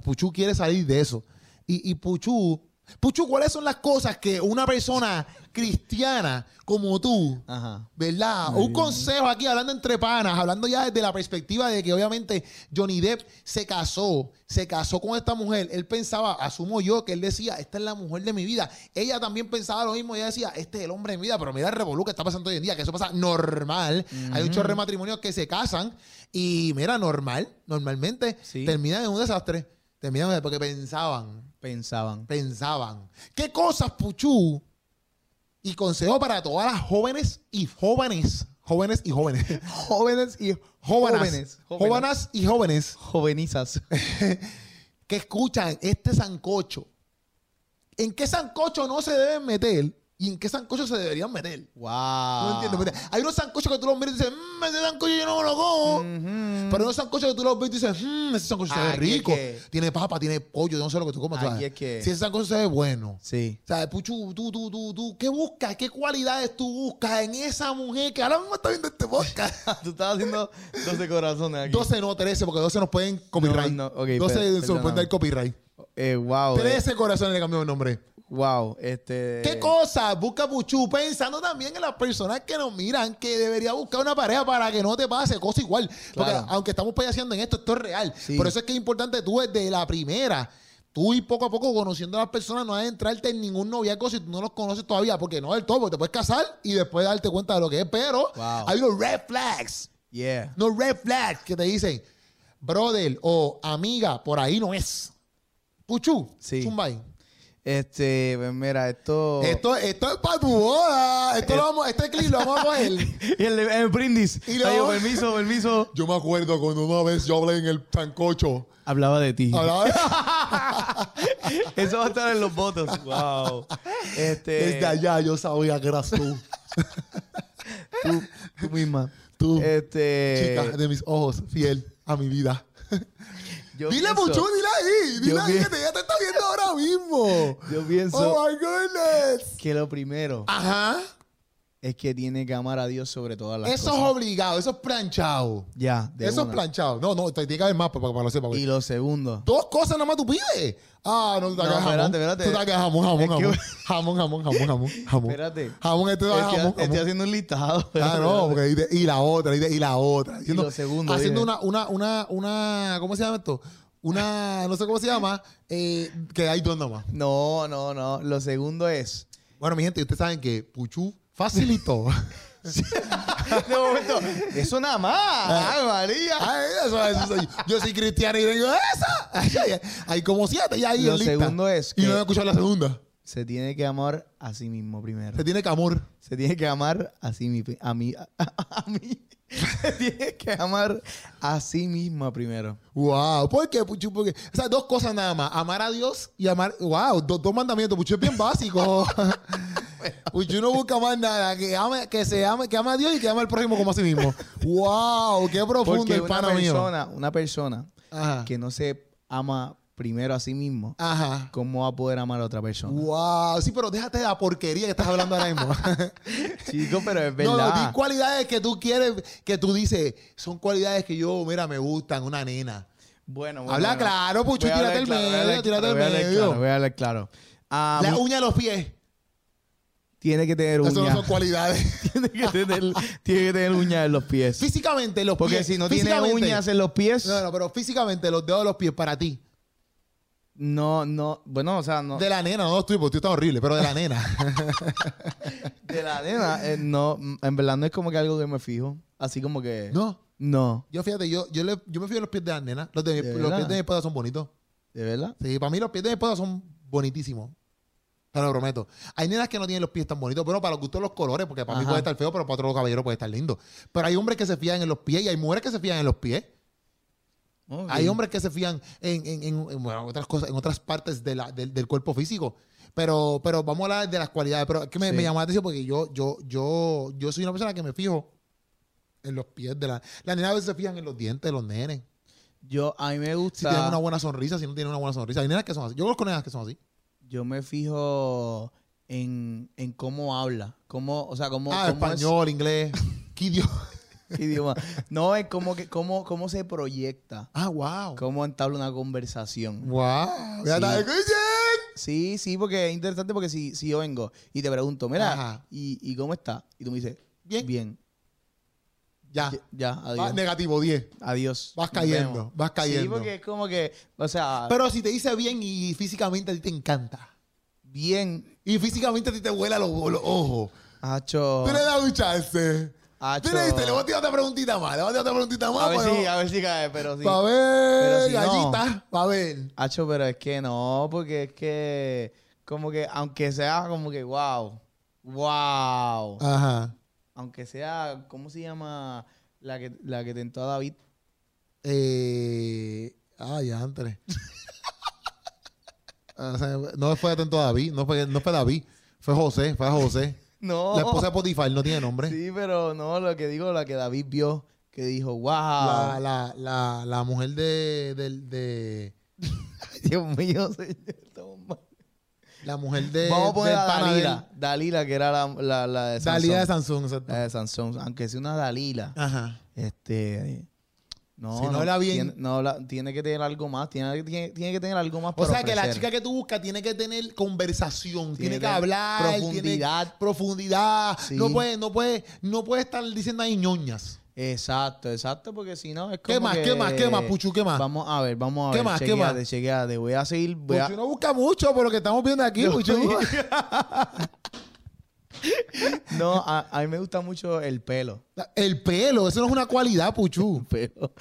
Puchu quiere salir de eso. Y, y Puchu, Puchu, ¿cuáles son las cosas que una persona cristiana como tú, Ajá. ¿verdad? Muy Un bien. consejo aquí, hablando entre panas, hablando ya desde la perspectiva de que obviamente Johnny Depp se casó, se casó con esta mujer. Él pensaba, asumo yo, que él decía, esta es la mujer de mi vida. Ella también pensaba lo mismo, ella decía, este es el hombre de mi vida, pero mira el revolú que está pasando hoy en día, que eso pasa normal. Hay un chorro de matrimonios que se casan y mira, normal, normalmente Sí. terminan en un desastre. Porque pensaban, Pensaban. pensaban. ¿Qué cosas, Puchu? Y consejo para todas las jóvenes y jóvenes, jóvenes y jóvenes, Jóvenes y jóvenes, jóvenes. jóvenes y jóvenes Jovenizas. que escuchan este sancocho. ¿En qué sancocho no se deben meter y en qué sancocho se deberían meter? wow. No entiendo. Mira, hay unos sancochos que tú los miras y dices, mmm, ese sancocho yo no me lo como. Pero hay unos sancochos que tú los ves y dices, mmm, ese sancocho se ve es rico. que- Tiene papa, tiene pollo, yo no sé lo que tú comes. Aquí ¿sabes? es que- Si ese sancocho se ve bueno. Sí. O sea, Puchu, tú, tú, tú, tú, ¿qué buscas? ¿Qué cualidades tú buscas en esa mujer que ahora mismo está viendo este podcast? Tú estabas haciendo 12 corazones aquí. 12 no, 13, porque 12 nos pueden copyright. No, no, ok, 12 per- se nos pueden dar copyright. Eh, wow. eh, 13 corazones le cambió el nombre. Wow. Este. ¿Qué cosa busca Puchu? Pensando también en las personas que nos miran, que debería buscar una pareja para que no te pase cosa igual. Porque Claro. aunque estamos payaseando en esto, esto es real. Sí. Por eso es que es importante tú desde la primera. Tú y poco a poco conociendo a las personas, no adentrarte en ningún noviazgo si tú no los conoces todavía, porque no del todo, porque te puedes casar y después darte cuenta de lo que es. Pero Wow. hay unos red flags, Yeah. unos red flags que te dicen, brother o amiga, por ahí no es. Puchu, Sí. Zumbay. Este, pues mira, esto. Esto, esto es para tu boda. Esto lo vamos, este clip lo vamos a coger. Y el, el brindis. Y luego- Ay, yo, permiso, permiso. Yo me acuerdo cuando una vez yo hablé en el sancocho. Hablaba de ti. Hablaba Eso va a estar en los votos. Wow. Este. desde allá yo sabía que eras tú. Tú, tú misma. Tú, Este. chica de mis ojos, fiel a mi vida. Yo dile pienso- mucho, dile ahí. Dile ahí que te- ya te está viendo ahora mismo. Yo pienso Oh my goodness. que lo primero Ajá. Es que tiene que amar a Dios sobre todas las Eso es cosas. obligado, eso es planchado. Ya, de Eso es planchado. No, no, te tiene que haber más para, para que lo sepa. Y lo segundo. Dos cosas nada más tú pides. Ah, no, tú te No, jamón. espérate, espérate. Tú te jamón, jamón, Es que- jamón. Jamón, jamón, jamón, jamón, jamón. Espérate. Jamón, este Estoy, jamón, jamón. estoy haciendo un listado. Ah, no, porque dice, y la otra, dice, y la otra. Diciendo- lo segundo, Haciendo dime. una, una, una, una, ¿cómo se llama esto? Una, no sé cómo se llama, eh, que hay dos nomás. No, no, no. Lo segundo es. Bueno, mi gente, ustedes saben que Puchu facilitó. De momento, eso nada más. Ay, María. Ay, eso, eso soy- yo soy cristiano y tengo esa. Hay como siete ya ahí Lo lista. segundo es Y no he escuchado la segunda. Se tiene que amar a sí mismo primero. Se tiene que amor. Se tiene que amar a sí mismo. A mí. A, a mí. Se tiene que amar a sí misma primero. Wow. ¿Por qué, Puchu? Porque, o sea, dos cosas nada más. Amar a Dios y amar. Wow, dos, dos mandamientos. Puchu es bien básico. Puchu no busca más nada. Que, ame, que se ame, que ame a Dios y que ame al prójimo como a sí mismo. Wow, qué profundo Porque el una pana mío. persona, una persona Ajá. que no se ama primero a sí mismo, Ajá. ¿cómo va a poder amar a otra persona? Wow. Sí, pero déjate de la porquería que estás hablando ahora mismo. Chico, pero es No, no, verdad. di cualidades que tú quieres, que tú dices, son cualidades que yo, mira, me gustan, una nena. bueno, bueno, Habla bueno. claro, Puchu, tírate el claro, medio, tírate el medio. claro, Voy a hablar claro. Ah, La uña de los pies. tiene que tener Eso no son cualidades. tiene, que tener, tiene que tener uñas en los pies. Físicamente, los Porque pies. si no tiene uñas en los pies, No, no, pero físicamente, los dedos de los pies para ti. No, no, bueno, o sea, no. De la nena, no los tuyos, porque tú estás horrible, pero de la nena. De la nena, eh, no, en verdad no es como que algo que me fijo. Así como que. no. No, Yo fíjate, yo, yo, le- yo me fijo en los pies de la nena. Los, de, mi- ¿De los pies de mi esposa son bonitos. ¿de verdad? Sí, para mí los pies de mi esposa son bonitísimos. Te lo prometo. Hay nenas que no tienen los pies tan bonitos, pero para los gustos los colores, porque para mí puede estar feo, pero para otros caballeros puede estar lindo. Pero hay hombres que se fían en los pies y hay mujeres que se fían en los pies. Hay hombres que se fían en, en- en- en, bueno, otras cosas, en otras partes de la- del, del cuerpo físico. Pero, pero vamos a hablar de las cualidades. Pero es que me, Sí. me llamó la atención porque yo, yo, yo, yo soy una persona que me fijo en los pies de la. Las nenas a veces se fijan en los dientes de los nenes. Yo, a mí me Si gusta. tienen una buena sonrisa, si no tienen una buena sonrisa. Hay nenas que son así. Yo conozco nenas que son así. Yo me fijo en, en cómo habla. Cómo, o sea, cómo. ah, cómo es- español, inglés. ¿Qué idioma? No, es como que cómo, cómo se proyecta. Ah, wow. Cómo entabla una conversación. Wow. Sí. Sí, sí, porque es interesante porque si, si yo vengo y te pregunto, mira. ¿y, ¿y cómo está? Y tú me dices, Bien. bien. Ya. Ya, Va, adiós. negativo 10. Adiós. Vas cayendo, vas cayendo. Sí, porque es como que, o sea, Pero si te dice bien y físicamente a ti te encanta. bien, Y físicamente a ti te vuela los, los ojos. hacho. Tú le das un chance. Hacho. Tú le voy a tirar otra preguntita más. Le voy a tirar otra preguntita más. A ver pero- si, a ver si cae, pero sí. Pa' ver, si no. gallita. Pa' ver. Hacho, pero es que no, porque es que, como que, aunque sea como que, wow, wow, Ajá. aunque sea, ¿cómo se llama la que, la que tentó a David? Eh, ah, ya, antes. No fue atento a David. No fue, no fue David. Fue José. Fue a José. No. La esposa de Potifar no tiene nombre. Sí, pero no, lo que digo, la que David vio, que dijo, wow. La, la, la, la mujer de, del- de, Dios mío, señor. La mujer de. Vamos a poner a Dalila. Dalila, que era la, la, la de Sansón. Dalila de Samsung. exacto. La de Sansón. Aunque sea una Dalila. Ajá. Este. No, Si no habla bien- Tiene, no habla- tiene que tener algo más. Tiene, tiene, tiene que tener algo más O sea que la chica que tú buscas tiene que tener conversación, tiene, que hablar, profundidad. tiene profundidad. Sí. No puede, no puede, no puede estar diciendo ahí ñoñas. Exacto, exacto, porque si no es como ¿Qué más? que- ¿Qué más? ¿Qué más, Puchu? ¿Qué más? Vamos a ver, vamos a ¿Qué ver. más? ¿Qué chequeate, más? chequeate. Voy a seguir. Voy a... Puchu no busca mucho por lo que estamos viendo aquí, Puchu. No, a, a mí me gusta mucho el pelo. El pelo, eso no es una cualidad, Puchu. Pelo.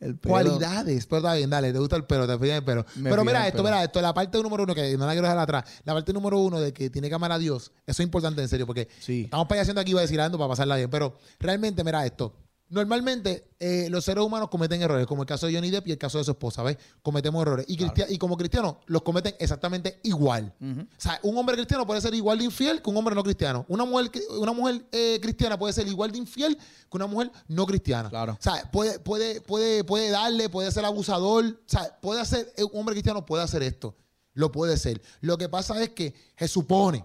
El pelo. Cualidades, pero está bien, dale, te gusta el pelo, te fijas el pelo. Me pero mira el esto, pelo. mira esto, la parte número uno, que no la quiero dejar atrás, la parte número uno de que tiene que amar a Dios, eso es importante en serio, porque Sí. estamos payaseando aquí, iba a decir algo para pasarla bien, pero realmente, mira esto. Normalmente eh, los seres humanos cometen errores, como el caso de Johnny Depp y el caso de su esposa, ¿ves? Cometemos errores. Y, como cristianos los cometen exactamente igual. O sea, un hombre cristiano puede ser igual de infiel que un hombre no cristiano. Una mujer, una mujer eh, cristiana puede ser igual de infiel que una mujer no cristiana. Claro. O sea, puede, puede, puede, puede darle, puede ser abusador. O sea, puede hacer, un hombre cristiano puede hacer esto. Lo puede ser. Lo que pasa es que se supone,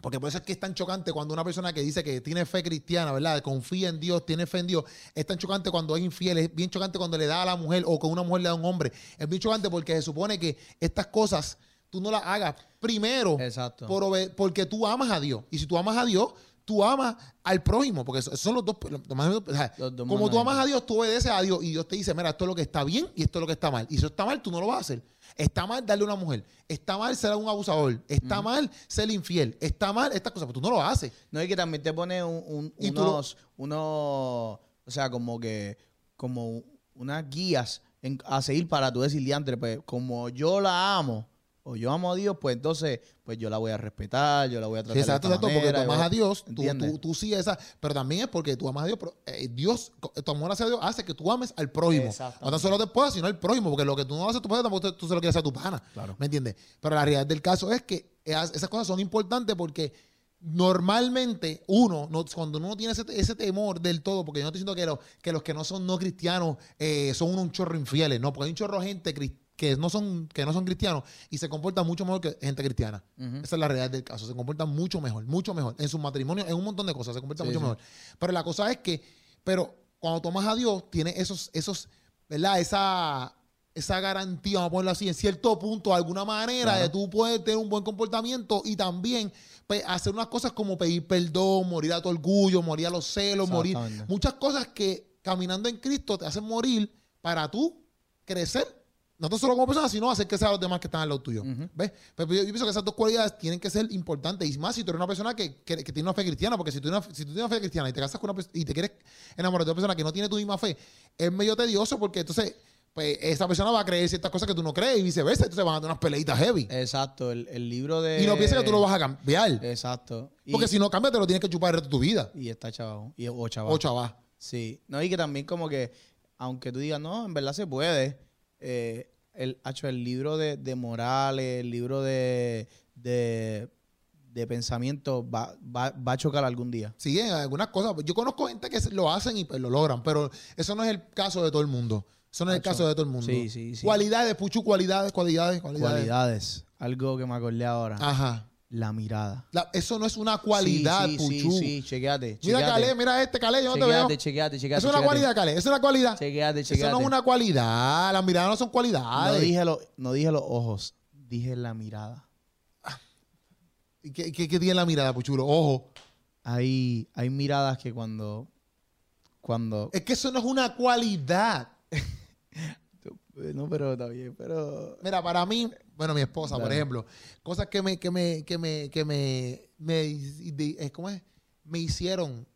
Porque por eso es que es tan chocante cuando una persona que dice que tiene fe cristiana, ¿verdad? Confía en Dios, tiene fe en Dios, es tan chocante cuando es infiel, es bien chocante cuando le da a la mujer o que una mujer le da a un hombre. Es bien chocante porque se supone que estas cosas tú no las hagas primero Exacto. por porque tú amas a Dios. Y si tú amas a Dios, tú amas al prójimo, porque esos son los dos. los dos- o sea, Los dos como tú amas a Dios, tú obedeces a Dios y Dios te dice, mira, esto es lo que está bien y esto es lo que está mal. Y si eso está mal, tú no lo vas a hacer. Está mal darle a una mujer. Está mal ser un abusador. Está mal ser infiel. Está mal estas cosas, pero tú no lo haces. No, y que también te pone un- un- lo- unos, unos, o sea, como que, como unas guías en- a seguir para tú decir, diantre, pues, como yo la amo, o yo amo a Dios, pues entonces, pues yo la voy a respetar, yo la voy a tratar Sí, exacto, de esta exacto, porque tú amas a Dios, tú, tú, tú sí esa, pero también es porque tú amas a Dios, pero eh, Dios, tu amor hacia Dios hace que tú ames al prójimo. No tan solo esposa, sino al prójimo, porque lo que tú no haces a tu esposa tampoco tú se lo quieres hacer a tu pana. Claro. ¿Me entiendes? Pero la realidad del caso es que esas cosas son importantes porque normalmente uno, no- cuando uno tiene ese, ese temor del todo, porque yo no estoy diciendo que, los que los que no son no cristianos eh, son un chorro infieles, no, porque hay un chorro de gente cris- que no son que no son cristianos y se comportan mucho mejor que gente cristiana. Esa es la realidad del caso. Se comportan mucho mejor, mucho mejor. En su matrimonio, en un montón de cosas, se comportan Sí, mucho sí. mejor. Pero la cosa es que, pero cuando tomas a Dios, tiene esos, esos, ¿verdad? Esa, esa garantía, vamos a ponerlo así, en cierto punto, de alguna manera, Claro. de tú puedes tener un buen comportamiento y también pues, hacer unas cosas como pedir perdón, morir a tu orgullo, morir a los celos, morir. Muchas cosas que caminando en Cristo te hacen morir para tú crecer. No tan solo como persona, sino hacer crecer a los demás que están al lado tuyo. ¿Ves? Pero yo, yo pienso que esas dos cualidades tienen que ser importantes. Y más si tú eres una persona que, que- que tiene una fe cristiana, porque si tú, tienes una- si tú tienes una fe cristiana y te casas con una y te quieres enamorar de una persona que no tiene tu misma fe, es medio tedioso porque entonces pues, esa persona va a creer ciertas cosas que tú no crees y viceversa. Entonces van a tener unas peleitas heavy. Exacto, el, el libro de... y no pienses que tú lo vas a cambiar. Exacto. Y, porque si no cambias, te lo tienes que chupar el resto de tu vida. y está chaval. Y, o chaval. O chaval. Sí, no, y que también como que, aunque tú digas, no, en verdad se puede, eh, el, hecho el libro de, de morales, el libro de, de, de pensamiento va, va, va a chocar algún día. Sí, en algunas cosas. Yo conozco gente que lo hacen y pues, lo logran, pero eso no es el caso de todo el mundo. Eso no es el caso de todo el mundo. Sí, sí, sí. Cualidades, Puchu, cualidades, cualidades, cualidades. Cualidades. Algo que me acordé ahora. Ajá. La mirada. La- eso no es una cualidad, sí, sí, Puchu. Sí, sí, chequeate. Mira. Calé, mira este, Calé, yo no te veo. Chequeate, chequeate, chequeate. Eso es una cualidad, Calé. Eso es una cualidad. Chequeate, Eso chequeate. no es una cualidad. Las miradas no son No cualidades. dije, lo- no dije los ojos, dije la mirada. ¿Y ¿Qué, qué, qué tiene la mirada, Puchulo? Ojo. Hay, hay miradas que cuando, cuando Es que eso no es una cualidad. No, pero está bien, pero... Mira, para mí, bueno, mi esposa, por ejemplo, cosas que me, que me, que me, que me, me, eh, ¿cómo es? Me hicieron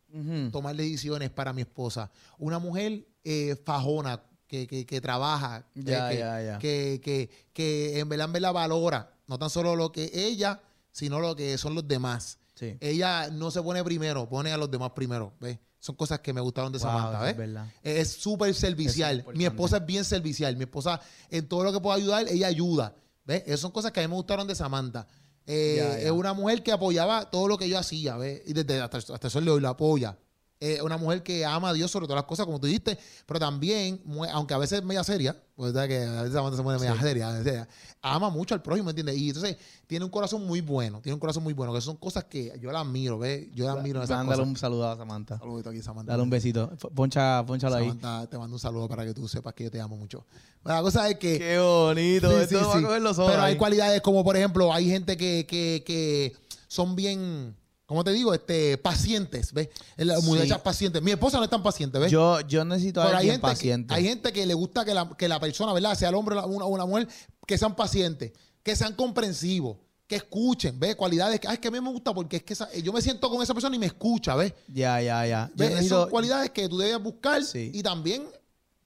tomar decisiones para mi esposa. Una mujer eh, fajona, que, que, que trabaja, que- Ya, que, ya, ya. Que, que, que en verdad, en verdad valora, no tan solo lo que ella, sino lo que son los demás. Sí. Ella no se pone primero, pone a los demás primero. ¿ves? Son cosas que me gustaron de Wow, Samantha. eso ¿ves? es verdad. Es súper servicial. Eso es Mi esposa es bien servicial. Mi esposa, en todo lo que pueda ayudar, ella ayuda. ¿Ves? Esas son cosas que a mí me gustaron de Samantha. Eh, Ya, ya. Es una mujer que apoyaba todo lo que yo hacía. ¿ves? Y desde hasta, hasta el sol de hoy la apoya. Es una mujer que ama a Dios sobre todas las cosas, como tú dijiste, pero también, aunque a veces es media seria, pues que a veces se pone media Sí. seria, ama mucho al prójimo, ¿entiendes? Y entonces tiene un corazón muy bueno, tiene un corazón muy bueno, que son cosas que yo la admiro, ¿ves? Yo la admiro en esas cosas. un saludo a Samantha. Saludito aquí, Samantha. Dale un besito. Poncha, ponchalo ahí. Samantha, te mando un saludo para que tú sepas que yo te amo mucho. La cosa es que. Qué bonito. Sí, Esto sí, va a coger los ojos Pero hay cualidades como, por ejemplo, hay gente que, que, que son bien, ¿cómo te digo? Este, pacientes, ¿ves? Las Sí. muchachas pacientes. Mi esposa no es tan paciente, ¿ves? Yo, yo necesito a hay alguien que, paciente. hay gente que le gusta que la, que la persona, ¿verdad? Sea el hombre o una, una mujer, que sean pacientes, que sean comprensivos, que escuchen, ¿ves? Cualidades que, ay, es que a mí me gusta porque es que esa- yo me siento con esa persona y me escucha, ¿ves? Ya, ya, ya. Esas necesito- son cualidades que tú debes buscar Sí. y también,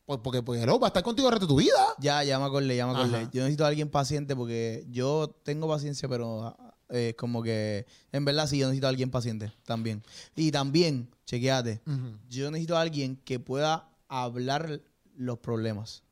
pues, porque pues, hello, va a estar contigo el resto de tu vida. Ya, ya me acordé, ya me acordé. Yo necesito a alguien paciente porque yo tengo paciencia, pero eh, como que en verdad sí, yo necesito a alguien paciente también. Y también, chequeate, yo necesito a alguien que pueda hablar los problemas.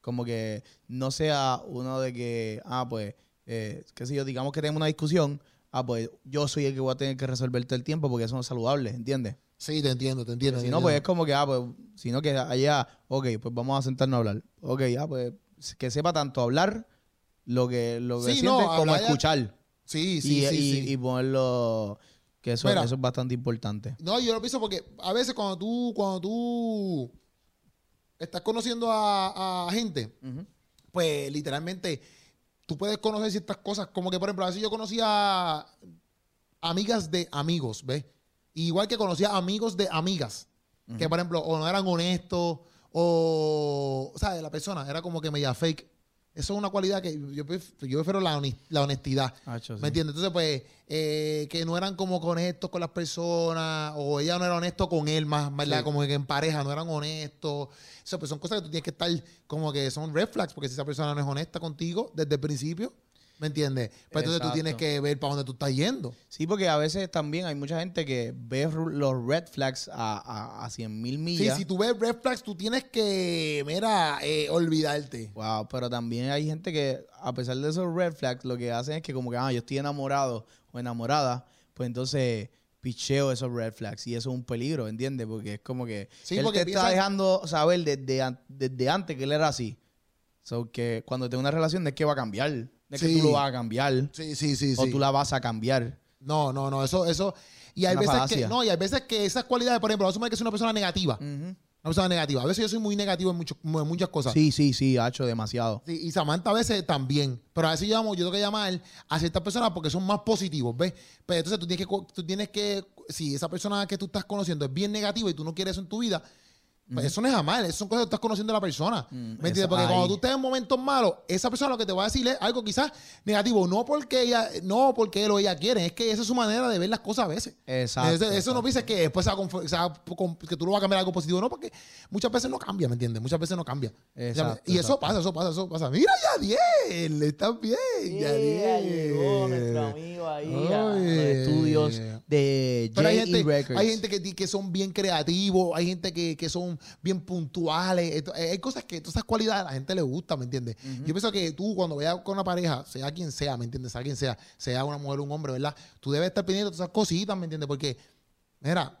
Como que no sea uno de que, ah, pues, eh, qué sé yo, digamos que tenemos una discusión, ah, pues yo soy el que voy a tener que resolver todo el tiempo porque eso no es saludable, ¿entiendes? Sí, te entiendo, te entiendo. Si no, pues es como que, ah, pues, sino que allá, ok, pues vamos a sentarnos a hablar. Ok, ya, pues, que sepa tanto hablar lo que, lo que Sí, siente no, como escuchar. Sí, sí, y, sí, y- sí. y ponerlo, que eso, Mira. eso es bastante importante. No, yo lo pienso porque a veces cuando tú, cuando tú estás conociendo a, a gente, pues literalmente tú puedes conocer ciertas cosas. Como que, por ejemplo, a veces yo conocía amigas de amigos, ¿ves? Igual que conocía amigos de amigas. Que, por ejemplo, o no eran honestos, o, ¿sabes? La persona era como que media fake. Eso es una cualidad que yo, yo prefiero la, honestidad. Sí. ¿Me entiendes? Entonces, pues, eh, que no eran como honestos con las personas, o ella no era honesto con él más, ¿verdad? Sí. Como que en pareja no eran honestos. Eso, pues, son cosas que tú tienes que estar como que son red flags, porque si esa persona no es honesta contigo desde el principio, ¿me entiendes? Pues entonces tú tienes que ver para dónde tú estás yendo. Sí, porque a veces también hay mucha gente que ve los red flags a, a, a 100 mil Sí, millas. si tú ves red flags, tú tienes que, mira, eh, olvidarte. Wow, pero también hay gente que, a pesar de esos red flags, lo que hacen es que como que, ah, yo estoy enamorado o enamorada, pues entonces picheo esos red flags y eso es un peligro, ¿entiendes? Porque es como que Sí, él porque te piensa- está dejando saber desde, desde antes que él era así. So que cuando tenga una relación es que va a cambiar, Sí. que tú lo vas a cambiar Sí, sí, sí, o sí. tú la vas a cambiar. No, no, no, eso, eso. Y hay Una veces que, no, y hay veces que esas cualidades, por ejemplo, vamos a que es una persona negativa. Una persona negativa. A veces yo soy muy negativo en, mucho- en muchas cosas. Sí, sí, sí, ha hecho demasiado. Sí, y Samantha a veces también. Pero a veces yo, llamo, yo tengo que llamar a ciertas personas porque son más positivos, ¿ves? Pero entonces tú tienes que, tú tienes que, si esa persona que tú estás conociendo es bien negativa y tú no quieres eso en tu vida, pues eso no es amar, eso son cosas que tú estás conociendo a la persona. Mm, ¿Me entiendes? Porque ahí. cuando tú estés en momentos malos, esa persona lo que te va a decir es algo quizás negativo, no porque ella, no porque él o ella quieren, es que esa es su manera de ver las cosas a veces. Exacto. Eso, eso no pienses que después se va a conf- se va a con- que tú lo vas a cambiar a algo positivo, no, porque muchas veces no cambia, ¿me entiendes? Muchas veces no cambia. Exacto, y eso exacto. pasa, eso pasa, eso pasa. Mira, Yadiel, estás bien, Yadiel. amigo ahí a los estudios de Pero hay J.E. gente, Records. hay gente que, que son bien creativos, hay gente que, que son bien puntuales. Eh, hay cosas que, todas esas cualidades a la gente le gusta, ¿me entiendes? Yo pienso que tú, cuando vayas con una pareja, sea quien sea, ¿me entiendes? Sea quien sea, sea una mujer o un hombre, ¿verdad? Tú debes estar pendiente de todas esas cositas, ¿me entiendes? Porque, mira,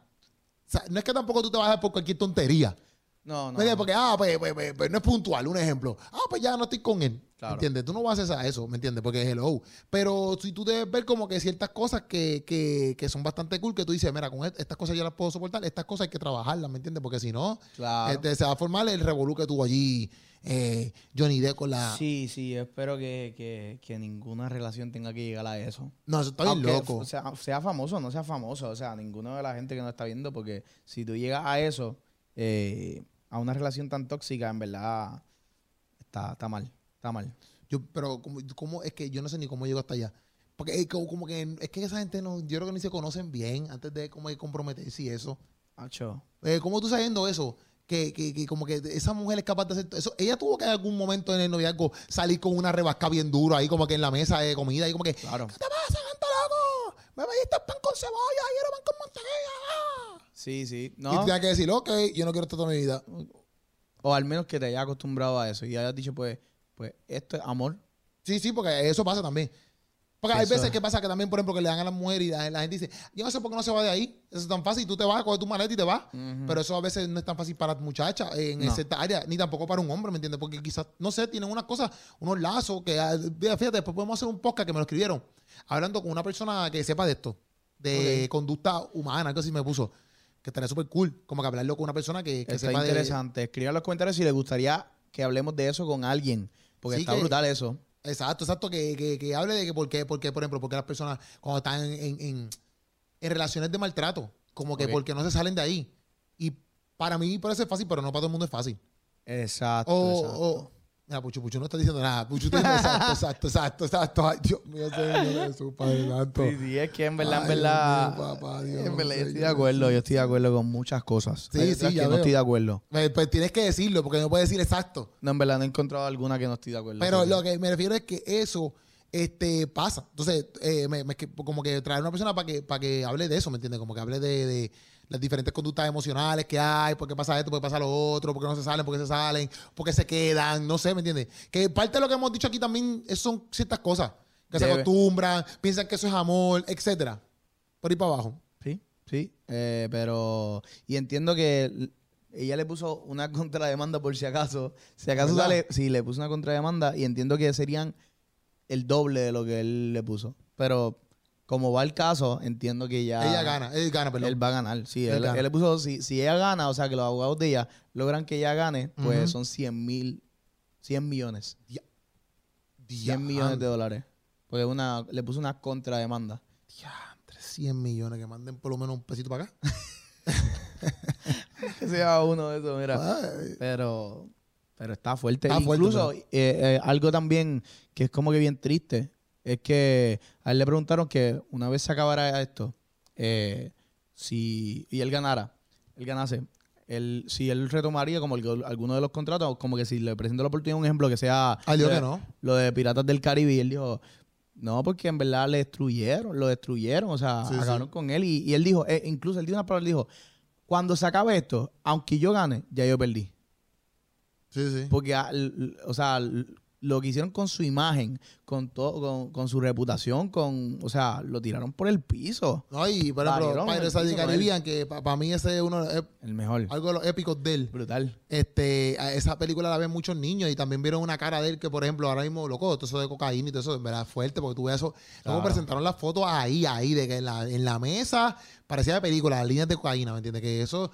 o sea, no es que tampoco tú te vas a dar por cualquier tontería. No, ¿Me no. entiendes? Porque, ah, pues, pues, pues, pues, no es puntual, un ejemplo. Ah, pues ya no estoy con él. Claro. ¿Me entiendes? Tú no vas a hacer eso, ¿me entiendes? Porque es hello. Pero si tú debes ver como que ciertas cosas que, que, que son bastante cool, que tú dices, mira, con est- estas cosas ya las puedo soportar, estas cosas hay que trabajarlas, ¿me entiendes? Porque si no, Claro. este, se va a formar el revolú que tuvo allí eh, Johnny Depp con la... Sí, sí, yo espero que, que, que ninguna relación tenga que llegar a eso. No, eso está bien Aunque loco. Sea, sea famoso o no sea famoso, o sea, ninguno de la gente que nos está viendo, porque si tú llegas a eso, eh, a una relación tan tóxica, en verdad, está, está mal, está mal. Yo, pero como, ¿cómo? es que yo no sé ni cómo llego hasta allá. Porque es como, como que es que esa gente no, yo creo que ni se conocen bien antes de como de comprometerse y eso. Acho. Eh, ¿Cómo tú sabiendo eso? Que, que, que como que esa mujer es capaz de hacer eso. Ella tuvo que en algún momento en el noviazgo salir con una rebasca bien duro ahí como que en la mesa de comida y como que, Claro. ¿qué te pasa, gente loco? Me pediste pan con cebolla y era pan con mantequilla. Sí, sí. Y tú No, tienes que decir, ok, yo no quiero esto toda mi vida. o al menos que te hayas acostumbrado a eso y hayas dicho, pues, pues esto es amor. Sí, sí, porque eso pasa también. Porque hay Eso veces es. que pasa que también, por ejemplo, que le dan a la mujer y la, la gente dice, yo no sé por qué no se va de ahí. Eso es tan fácil. Tú te vas, coges tu maleta y te vas. Pero eso a veces no es tan fácil para muchachas en No. cierta área, ni tampoco para un hombre, ¿me entiendes? Porque quizás, no sé, tienen unas cosas, unos lazos que, ah, fíjate, después podemos hacer un podcast que me lo escribieron, hablando con una persona que sepa de esto, de conducta humana, algo así me puso, que estaría súper cool, como que hablarlo con una persona que, que sepa de... interesante. Escriban en los comentarios si les gustaría que hablemos de eso con alguien, porque Sí, está que- brutal eso. Exacto, exacto, que, que, que hable de que por qué, por qué, por ejemplo, porque las personas cuando están en, en, relaciones de maltrato, como que porque no se salen de ahí. Y para mí ser fácil, pero no para todo el mundo es fácil. Exacto. O, exacto. o- mira, Puchu Puchu no está diciendo nada. Puchu exacto, exacto, exacto, exacto. Ay, Dios mío, Señor Jesús, Padre Santo. Sí, sí, es que en verdad, en verdad, Dios mío, papá, Dios, en verdad, yo estoy de acuerdo, yo estoy de acuerdo con muchas cosas. Sí, Hay sí, ya que no veo. estoy de acuerdo. Pues, pues tienes que decirlo, porque no puedes decir exacto. No, en verdad, no he encontrado alguna que no estoy de acuerdo. Pero lo que me refiero es que eso este, pasa. Entonces, eh, me- me- que- como que traer una persona para que, para que hable de eso, ¿me entiendes? Como que hable de, de las diferentes conductas emocionales que hay, por qué pasa esto, por qué pasa lo otro, por qué no se salen, por qué se salen, por qué se quedan, no sé, ¿me entiendes? Que parte de lo que hemos dicho aquí también son ciertas cosas. Que se acostumbran, piensan que eso es amor, etcétera. Por ahí para abajo. Sí, sí. eh, pero. Y entiendo que ella le puso una contrademanda por si acaso. Si acaso ¿Verdad? sale. Sí, le puso una contrademanda y entiendo que serían el doble de lo que él le puso. pero como va el caso, entiendo que ya. Ella gana, él gana, perdón. Él va a ganar, sí. Él Él, gana. él le puso, si, si ella gana, o sea, que los abogados de ella logran que ella gane, pues son 100 mil, 100 millones. Dia- 100 millones de dólares. Porque una, le puso una contrademanda. Diantre, 100 millones que manden por lo menos un pesito para acá. Que sea uno de esos, mira. Ay, Pero, pero está fuerte. Está fuerte, Incluso, eh, eh, algo también que es como que bien triste, es que a él le preguntaron que una vez se acabara esto, eh, si, y él ganara, él ganase, él, si él retomaría como el- alguno de los contratos, como que si le presento la oportunidad, un ejemplo que sea Ah, lo de- que no. lo de Piratas del Caribe, y él dijo, no, porque en verdad le destruyeron, lo destruyeron, o sea, Sí, acabaron con él. Y, y él dijo, eh, incluso él dijo una palabra, él dijo, cuando se acabe esto, aunque yo gane, ya yo perdí. Sí, sí. Porque, ah, o sea, lo que hicieron con su imagen, con todo, con, con su reputación, con, o sea, lo tiraron por el piso. No, y por ejemplo, Pirates of Caribbean, que para mí ese es uno, es El mejor. algo de los épicos de él. Brutal. Este, esa película la ven muchos niños y también vieron una cara de él que, por ejemplo, ahora mismo, loco, todo eso de cocaína y todo eso, en verdad, fuerte, porque tú ves eso. Luego Claro. presentaron las fotos ahí, ahí, de que en la, en la mesa parecía de película, las líneas de cocaína, ¿me entiendes? Que eso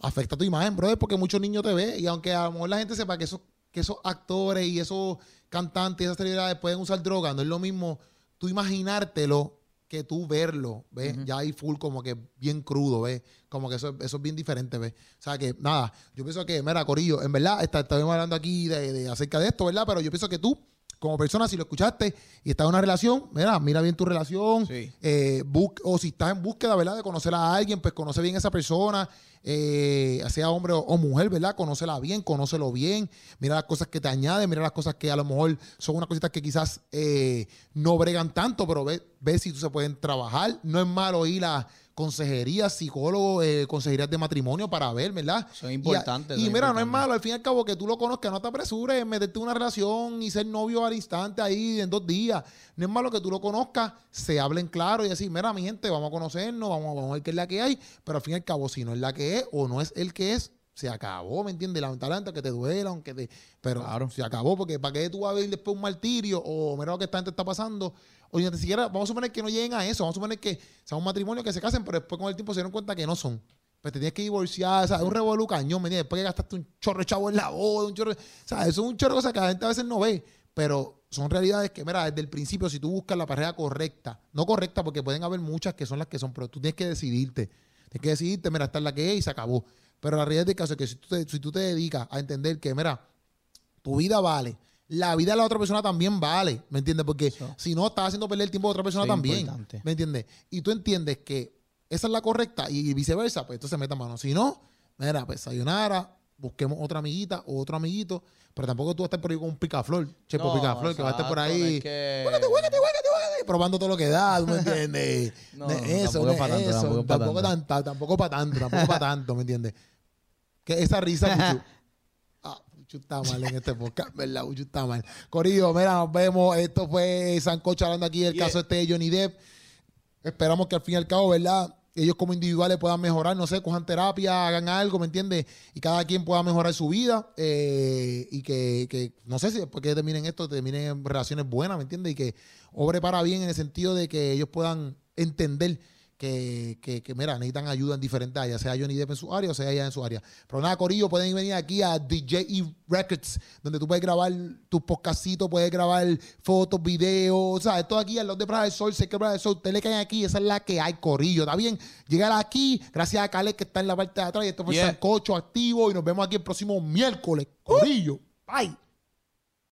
afecta a tu imagen, brother, porque muchos niños te ven y aunque a lo mejor la gente sepa que esos, que esos actores y esos cantantes y esas celebridades pueden usar droga, no es lo mismo tú imaginártelo que tú verlo, ¿ves? Ya hay full como que bien crudo, ¿ves? Como que eso, eso es bien diferente, ¿ves? O sea que, nada, yo pienso que, mira, Corillo, en verdad, está, estamos hablando aquí de, de acerca de esto, ¿verdad? Pero yo pienso que tú, como persona, si lo escuchaste y estás en una relación, mira, mira bien tu relación, Sí. eh, bus- o si estás en búsqueda, ¿verdad? De conocer a alguien, pues conoce bien a esa persona, eh, sea hombre o, o mujer, ¿verdad? Conócela bien, conócelo bien, mira las cosas que te añaden, mira las cosas que a lo mejor son unas cositas que quizás eh, no bregan tanto, pero ve, ve si tú se pueden trabajar. No es malo ir a consejería, psicólogo, eh, consejerías de matrimonio para ver, ¿verdad? Son Y a- importantes. Y, son mira, no es malo, al fin y al cabo, que tú lo conozcas, no te apresures en meterte en una relación y ser novio al instante ahí en dos días. No es malo que tú lo conozcas, se hablen claro y decir, mira, mi gente, vamos a conocernos, vamos, vamos a ver qué es la que hay, pero al fin y al cabo, si no es la que es o no es el que es, se acabó, ¿me entiendes? Lamentablemente, aunque te duela, aunque te... Pero Claro. se acabó, porque ¿para qué tú vas a ver después un martirio o mira lo que esta gente está pasando? O ni siquiera, vamos a suponer que no lleguen a eso, vamos a suponer que sea un matrimonio que se casen, pero después con el tiempo se dieron cuenta que no son. Pues te tienes que divorciar, o sea, es un revolú cañón, ¿me entiendes? Después que gastaste un chorro de chavo en la boda, un chorro, o sea, eso es un chorro de cosas que la gente a veces no ve, pero son realidades que, mira, desde el principio, si tú buscas la pareja correcta, no correcta porque pueden haber muchas que son las que son, pero tú tienes que decidirte, tienes que decidirte, mira, esta es la que es y se acabó. Pero la realidad del caso es que si tú te, si tú te dedicas a entender que, mira, tu vida vale, la vida de la otra persona también vale, ¿me entiendes? Porque si no, estás haciendo perder el tiempo de otra persona también, importante. ¿me entiendes? Y tú entiendes que esa es la correcta y viceversa, pues entonces meta mano. Si no, mira, pues sayonara, busquemos otra amiguita o otro amiguito, pero tampoco tú vas a estar por ahí con un picaflor, chepo No, picaflor, que va a estar por ahí probando todo lo que da, ¿tú me entiendes? No, No es eso, tampoco no es pa' tanto, tampoco para tanto, tampoco para tanto, ¿me entiendes? Que esa risa, Puchu está mal en este podcast, ¿verdad? Puchu está mal. Corillo, mira, nos vemos. Esto fue Sancocho hablando aquí del Yeah. caso este de Johnny Depp. Esperamos que al fin y al cabo, ¿verdad? Ellos como individuales puedan mejorar, no sé, cojan terapia, hagan algo, ¿me entiendes? Y cada quien pueda mejorar su vida eh, y que, que, no sé si después que terminen esto, terminen en relaciones buenas, ¿me entiendes? Y que obre para bien en el sentido de que ellos puedan entender que, que, que, mira, necesitan ayuda en diferentes áreas, sea Johnny Depp en su área o sea ella en su área. Pero nada, Corillo, pueden venir aquí a DJE Records, donde tú puedes grabar tus podcastitos, puedes grabar fotos, videos, o sea, esto aquí al lado de Praja del Sol, sé que Praja del Sol, ustedes le caen aquí, esa es la que hay, Corillo, ¿está bien? Llegar aquí, gracias a Caleb que está en la parte de atrás, y esto fue Yeah. Sancocho activo, y nos vemos aquí el próximo miércoles, Corillo. Bye.